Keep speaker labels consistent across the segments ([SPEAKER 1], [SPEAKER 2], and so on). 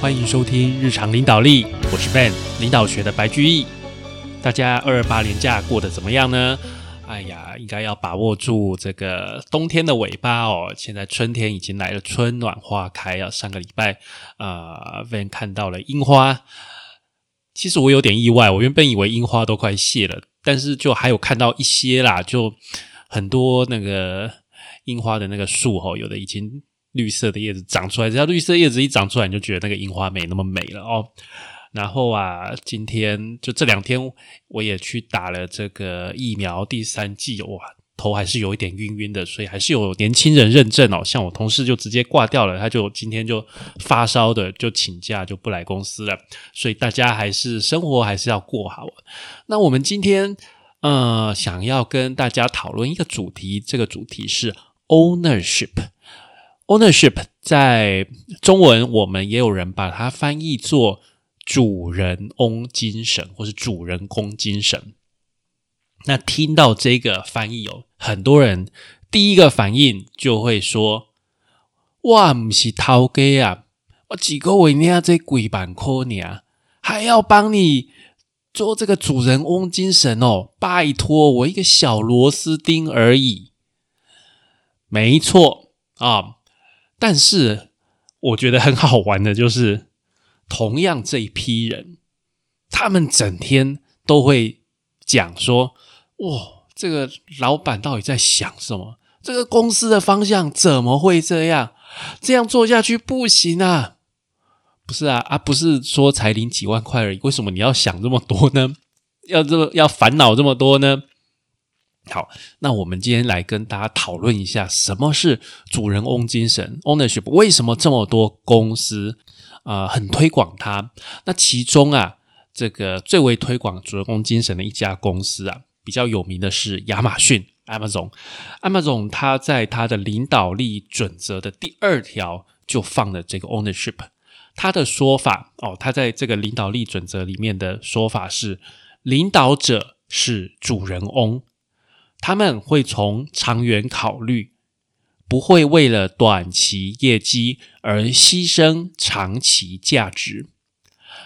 [SPEAKER 1] 欢迎收听日常领导力，我是 Ben，领导学的白居易。大家二二八年假过得怎么样呢？哎呀，应该要把握住这个冬天的尾巴哦。现在春天已经来了，春暖花开啊。上个礼拜啊，Ben 看到了樱花，其实我有点意外，我原本以为樱花都快谢了，但是就还有看到一些啦，就很多那个樱花的那个树哦，有的已经。绿色的叶子长出来，只要绿色叶子一长出来，你就觉得那个樱花没那么美了哦。然后啊，今天就这两天，我也去打了这个疫苗第三剂，哇，头还是有一点晕晕的，所以还是有年轻人认证哦。像我同事就直接挂掉了，他就今天就发烧的就请假就不来公司了。所以大家还是生活还是要过好。那我们今天呃，想要跟大家讨论一个主题，这个主题是 ownership。Ownership 在中文，我们也有人把它翻译作主人翁精神，或是主人公精神。那听到这个翻译哦，很多人第一个反应就会说：“哇，不是涛哥啊，我几个为你这鬼板壳你啊，还要帮你做这个主人翁精神哦，拜托我一个小螺丝钉而已。”没错啊。但是我觉得很好玩的，就是同样这一批人，他们整天都会讲说：“哇，这个老板到底在想什么？这个公司的方向怎么会这样？这样做下去不行啊！不是啊，啊，不是说才领几万块而已，为什么你要想这么多呢？要这么要烦恼这么多呢？”好，那我们今天来跟大家讨论一下，什么是主人翁精神 （ownership）？为什么这么多公司啊很推广它？那其中啊，这个最为推广主人翁精神的一家公司啊，比较有名的是亚马逊 （Amazon）。Amazon 它在它的领导力准则的第二条就放了这个 ownership。它的说法哦，它在这个领导力准则里面的说法是：领导者是主人翁。他们会从长远考虑，不会为了短期业绩而牺牲长期价值。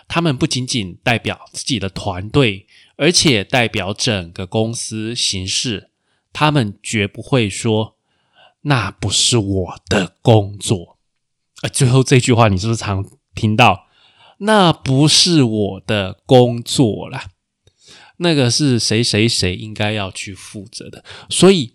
[SPEAKER 1] 他们不仅仅代表自己的团队，而且代表整个公司形式。他们绝不会说：“那不是我的工作。”呃，最后这句话你是不是常听到？“那不是我的工作啦。”那个是谁谁谁应该要去负责的，所以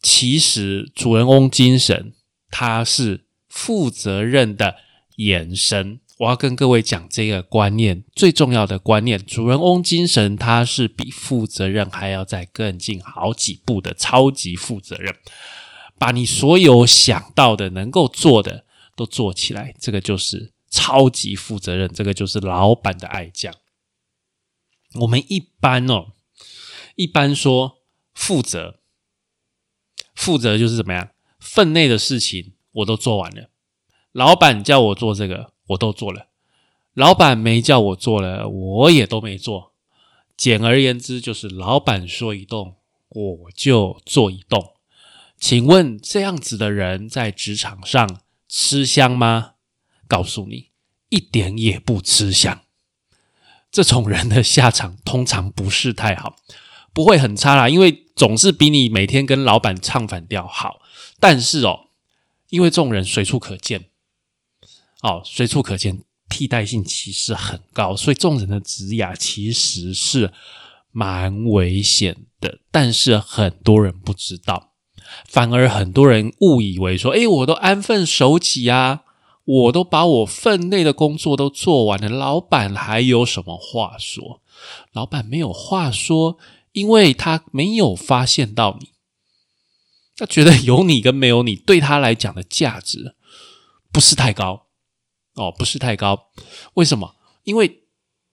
[SPEAKER 1] 其实主人翁精神它是负责任的延伸。我要跟各位讲这个观念，最重要的观念：主人翁精神它是比负责任还要再更进好几步的超级负责任，把你所有想到的能够做的都做起来，这个就是超级负责任，这个就是老板的爱将。我们一般哦，一般说负责，负责就是怎么样？分内的事情我都做完了，老板叫我做这个，我都做了；老板没叫我做了，我也都没做。简而言之，就是老板说一动，我就做一动。请问这样子的人在职场上吃香吗？告诉你，一点也不吃香。这种人的下场通常不是太好，不会很差啦，因为总是比你每天跟老板唱反调好。但是哦，因为这种人随处可见，哦，随处可见，替代性其实很高，所以这种人的职涯其实是蛮危险的。但是很多人不知道，反而很多人误以为说：“哎，我都安分守己啊。”我都把我分内的工作都做完了，老板还有什么话说？老板没有话说，因为他没有发现到你，他觉得有你跟没有你对他来讲的价值不是太高哦，不是太高。为什么？因为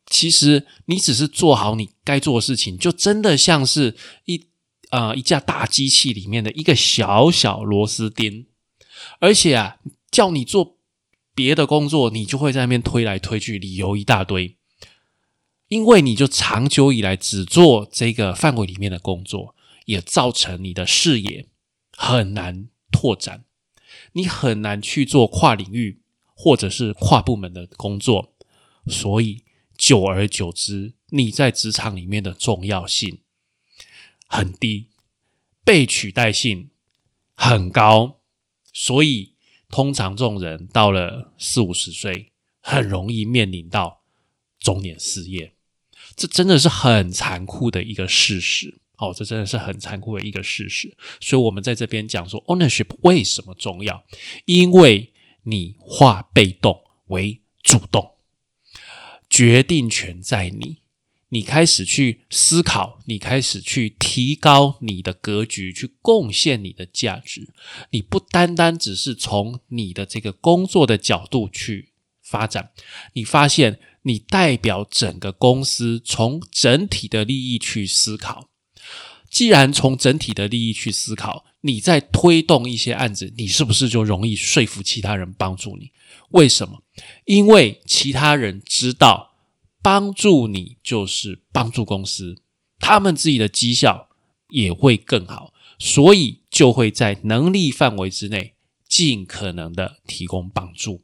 [SPEAKER 1] 其实你只是做好你该做的事情，就真的像是一啊一架大机器里面的一个小小螺丝钉，而且啊叫你做。别的工作你就会在那边推来推去，理由一大堆，因为你就长久以来只做这个范围里面的工作，也造成你的视野很难拓展，你很难去做跨领域或者是跨部门的工作，所以久而久之，你在职场里面的重要性很低，被取代性很高，所以通常这种人到了四五十岁，很容易面临到中年失业。这真的是很残酷的一个事实。哦，这真的是很残酷的一个事实。所以，我们在这边讲说，ownership 为什么重要？因为你化被动为主动，决定权在你。你开始去思考，你开始去提高你的格局，去贡献你的价值。你不单单只是从你的这个工作的角度去发展，你发现你代表整个公司，从整体的利益去思考。既然从整体的利益去思考，你在推动一些案子，你是不是就容易说服其他人帮助你？为什么？因为其他人知道帮助你就是帮助公司，他们自己的绩效也会更好，所以就会在能力范围之内尽可能的提供帮助。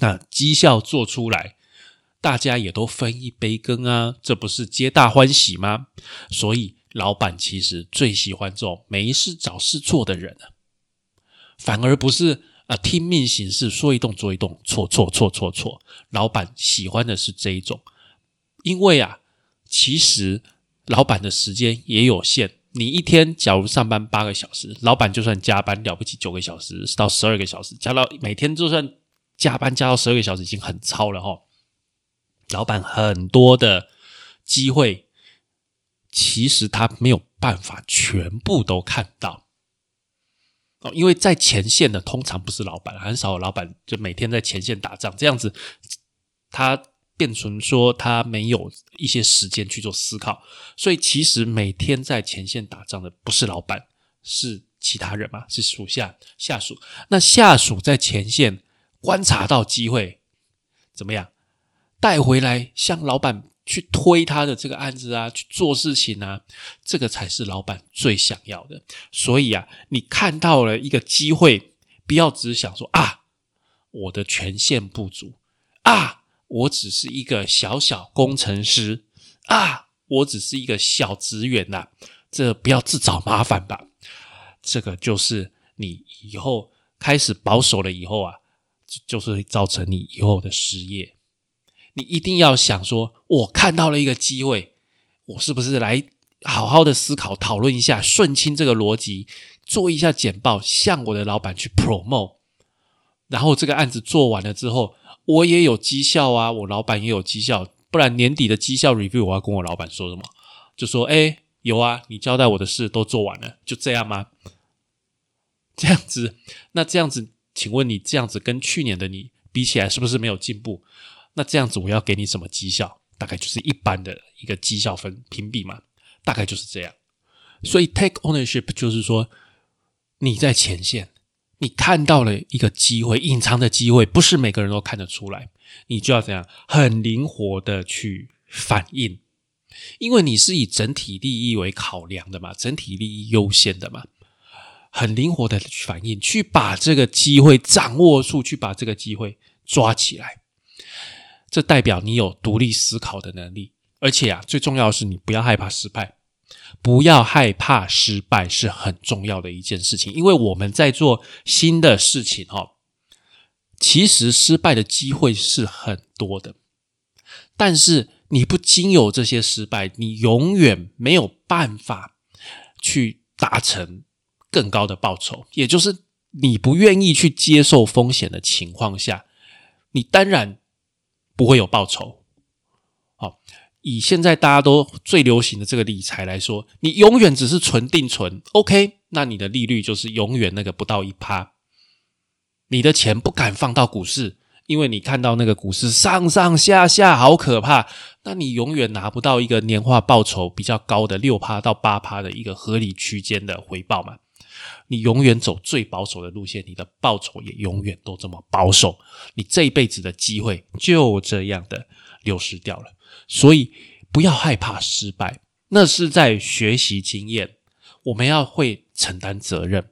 [SPEAKER 1] 那绩效做出来，大家也都分一杯羹啊，这不是皆大欢喜吗？所以。老板其实最喜欢这种没事找事做的人啊，反而不是啊听命行事，说一动做一动，错错错错错。老板喜欢的是这一种，因为啊，其实老板的时间也有限。你一天假如上班八个小时，老板就算加班了不起九个小时到十二个小时，加到每天就算加班加到十二个小时，已经很超了哈。老板很多的机会。其实他没有办法全部都看到哦，因为在前线的通常不是老板，很少有老板就每天在前线打仗，这样子他变成说他没有一些时间去做思考，所以其实每天在前线打仗的不是老板，是其他人嘛，是属下下属。那下属在前线观察到机会，怎么样带回来向老板。去推他的这个案子啊，去做事情啊，这个才是老板最想要的。所以啊，你看到了一个机会，不要只想说啊，我的权限不足啊，我只是一个小小工程师啊，我只是一个小职员呐，这不要自找麻烦吧。这个就是你以后开始保守了以后啊，就是造成你以后的失业。你一定要想说，我看到了一个机会，我是不是来好好的思考、讨论一下，顺清这个逻辑，做一下简报，向我的老板去 promote。然后这个案子做完了之后，我也有绩效啊，我老板也有绩效，不然年底的绩效 review 我要跟我老板说什么？就说，哎，有啊，你交代我的事都做完了，就这样吗？这样子，那这样子，请问你这样子跟去年的你比起来，是不是没有进步？那这样子，我要给你什么绩效？大概就是一般的一个绩效分评比嘛，大概就是这样。所以 take ownership 就是说，你在前线，你看到了一个机会，隐藏的机会，不是每个人都看得出来，你就要怎样，很灵活的去反应，因为你是以整体利益为考量的嘛，整体利益优先的嘛，很灵活的去反应，去把这个机会掌握住，去把这个机会抓起来。这代表你有独立思考的能力，而且啊，最重要的是你不要害怕失败，不要害怕失败是很重要的一件事情。因为我们在做新的事情哈，其实失败的机会是很多的，但是你不经有这些失败，你永远没有办法去达成更高的报酬。也就是你不愿意去接受风险的情况下，你当然。不会有报酬。好，以现在大家都最流行的这个理财来说，你永远只是存定存，OK？那你的利率就是永远那个不到一趴。你的钱不敢放到股市，因为你看到那个股市上上下下好可怕，那你永远拿不到一个年化报酬比较高的六趴到八趴的一个合理区间的回报嘛。你永远走最保守的路线，你的报酬也永远都这么保守，你这一辈子的机会就这样的流失掉了。所以不要害怕失败，那是在学习经验。我们要会承担责任。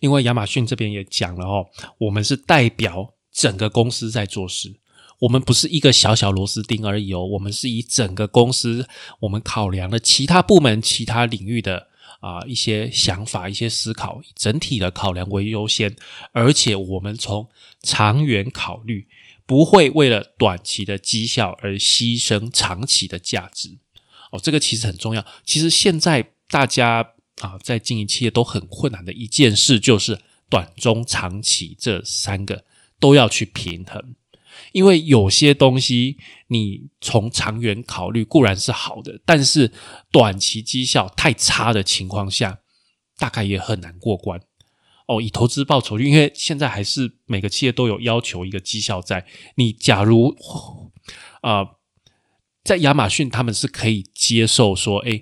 [SPEAKER 1] 另外，亚马逊这边也讲了哦，我们是代表整个公司在做事，我们不是一个小小螺丝钉而已哦，我们是以整个公司，我们考量了其他部门、其他领域的啊一些想法、一些思考，整体的考量为优先，而且我们从长远考虑，不会为了短期的绩效而牺牲长期的价值。哦，这个其实很重要。其实现在大家。啊，在经营企业都很困难的一件事，就是短、中、长期这三个都要去平衡。因为有些东西你从长远考虑固然是好的，但是短期绩效太差的情况下，大概也很难过关。哦，以投资报酬，因为现在还是每个企业都有要求一个绩效在。你假如啊，在亚马逊他们是可以接受说，哎，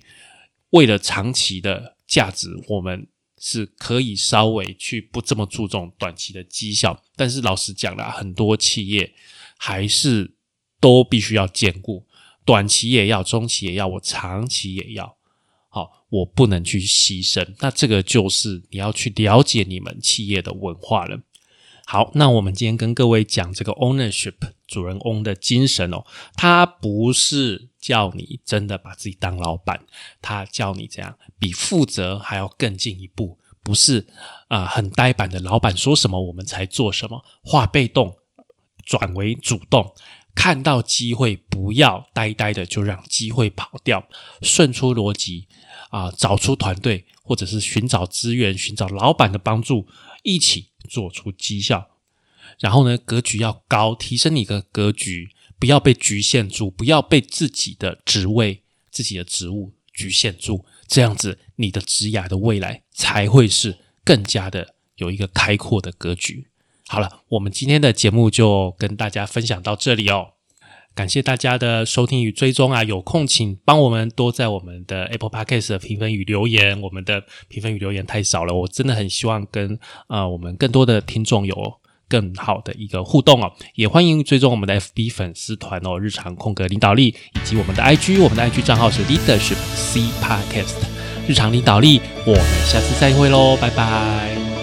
[SPEAKER 1] 为了长期的。价值我们是可以稍微去不这么注重短期的绩效，但是老实讲啦，很多企业还是都必须要兼顾，短期也要，中期也要，我长期也要。好，我不能去牺牲。那这个就是你要去了解你们企业的文化了。好，那我们今天跟各位讲这个 ownership 主人翁的精神哦，它不是叫你真的把自己当老板，它叫你这样比负责还要更进一步，不是啊很呆板的老板说什么我们才做什么，化被动转为主动，看到机会不要呆呆的就让机会跑掉，顺出逻辑啊，找出团队或者是寻找资源，寻找老板的帮助，一起。做出绩效，然后呢，格局要高，提升你的格局，不要被局限住，不要被自己的职位、自己的职务局限住，这样子你的职涯的未来才会是更加的有一个开阔的格局。好了，我们今天的节目就跟大家分享到这里哦。感谢大家的收听与追踪啊！有空请帮我们多在我们的 Apple Podcast 的评分与留言。我们的评分与留言太少了，我真的很希望跟呃我们更多的听众有更好的一个互动哦。也欢迎追踪我们的 FB 粉丝团哦，日常空格领导力以及我们的 IG，我们的 IG 账号是 Leadership C Podcast，日常领导力。我们下次再会喽，拜拜。